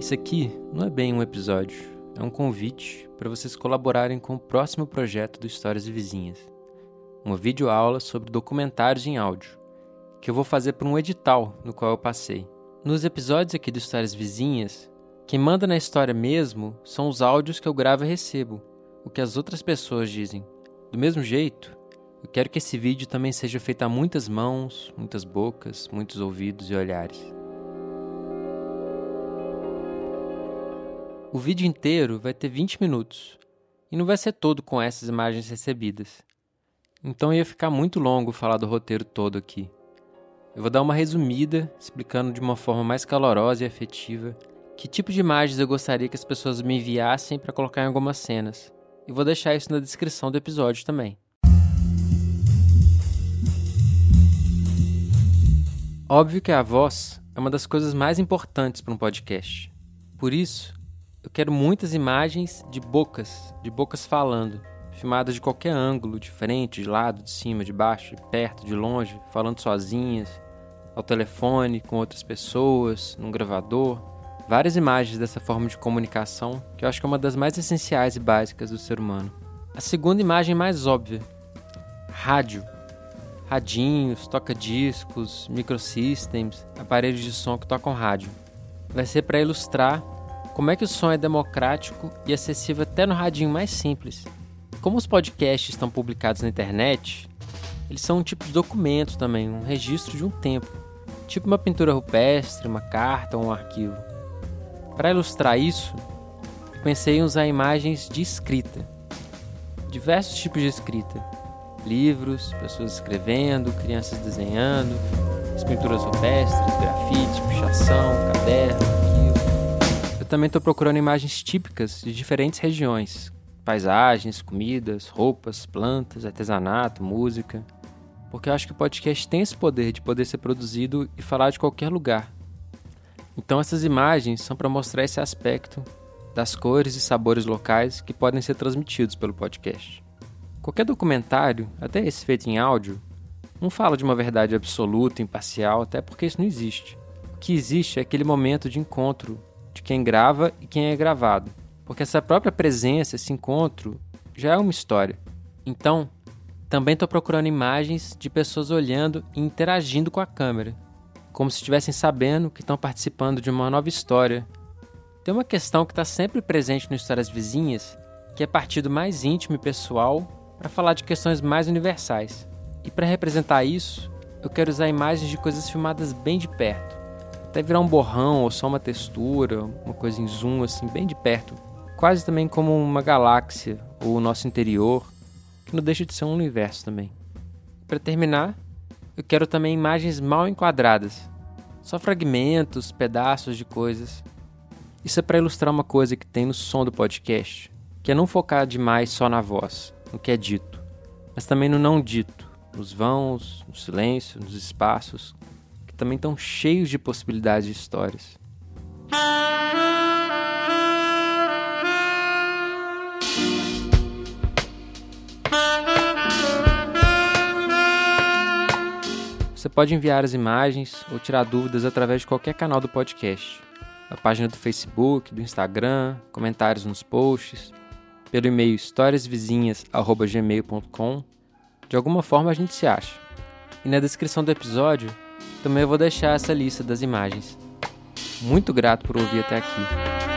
Isso aqui não é bem um episódio, é um convite para vocês colaborarem com o próximo projeto do Histórias e Vizinhas. Uma videoaula sobre documentários em áudio, que eu vou fazer para um edital no qual eu passei. Nos episódios aqui do Histórias Vizinhas, quem manda na história mesmo são os áudios que eu gravo e recebo, o que as outras pessoas dizem. Do mesmo jeito, eu quero que esse vídeo também seja feito a muitas mãos, muitas bocas, muitos ouvidos e olhares. O vídeo inteiro vai ter 20 minutos e não vai ser todo com essas imagens recebidas. Então ia ficar muito longo falar do roteiro todo aqui. Eu vou dar uma resumida, explicando de uma forma mais calorosa e afetiva que tipo de imagens eu gostaria que as pessoas me enviassem para colocar em algumas cenas. E vou deixar isso na descrição do episódio também. Óbvio que a voz é uma das coisas mais importantes para um podcast. Por isso, eu quero muitas imagens de bocas, de bocas falando, filmadas de qualquer ângulo, de frente, de lado, de cima, de baixo, de perto, de longe, falando sozinhas, ao telefone, com outras pessoas, num gravador. Várias imagens dessa forma de comunicação, que eu acho que é uma das mais essenciais e básicas do ser humano. A segunda imagem mais óbvia: rádio. Radinhos, toca-discos, microsystems, aparelhos de som que tocam rádio. Vai ser para ilustrar como é que o som é democrático e acessível até no radinho mais simples? Como os podcasts estão publicados na internet, eles são um tipo de documento também, um registro de um tempo, tipo uma pintura rupestre, uma carta ou um arquivo. Para ilustrar isso, pensei em usar imagens de escrita, diversos tipos de escrita, livros, pessoas escrevendo, crianças desenhando, as pinturas rupestres, grafite, pichação, caderno, também estou procurando imagens típicas de diferentes regiões: paisagens, comidas, roupas, plantas, artesanato, música. Porque eu acho que o podcast tem esse poder de poder ser produzido e falar de qualquer lugar. Então essas imagens são para mostrar esse aspecto das cores e sabores locais que podem ser transmitidos pelo podcast. Qualquer documentário, até esse feito em áudio, não fala de uma verdade absoluta, imparcial, até porque isso não existe. O que existe é aquele momento de encontro de quem grava e quem é gravado. Porque essa própria presença, esse encontro, já é uma história. Então, também estou procurando imagens de pessoas olhando e interagindo com a câmera, como se estivessem sabendo que estão participando de uma nova história. Tem uma questão que está sempre presente no Histórias Vizinhas, que é partir do mais íntimo e pessoal para falar de questões mais universais. E para representar isso, eu quero usar imagens de coisas filmadas bem de perto até virar um borrão ou só uma textura, uma coisa em zoom assim, bem de perto. Quase também como uma galáxia ou o nosso interior, que não deixa de ser um universo também. Para terminar, eu quero também imagens mal enquadradas, só fragmentos, pedaços de coisas. Isso é para ilustrar uma coisa que tem no som do podcast, que é não focar demais só na voz, no que é dito, mas também no não dito, nos vãos, no silêncio, nos espaços, também estão cheios de possibilidades de histórias. pode enviar as imagens ou tirar dúvidas através de qualquer canal do podcast. Na página do Facebook, do Instagram, comentários nos posts, pelo e-mail historiasvizinhas.gmail.com. De alguma forma a gente se acha. E na descrição do episódio também eu vou deixar essa lista das imagens. Muito grato por ouvir até aqui.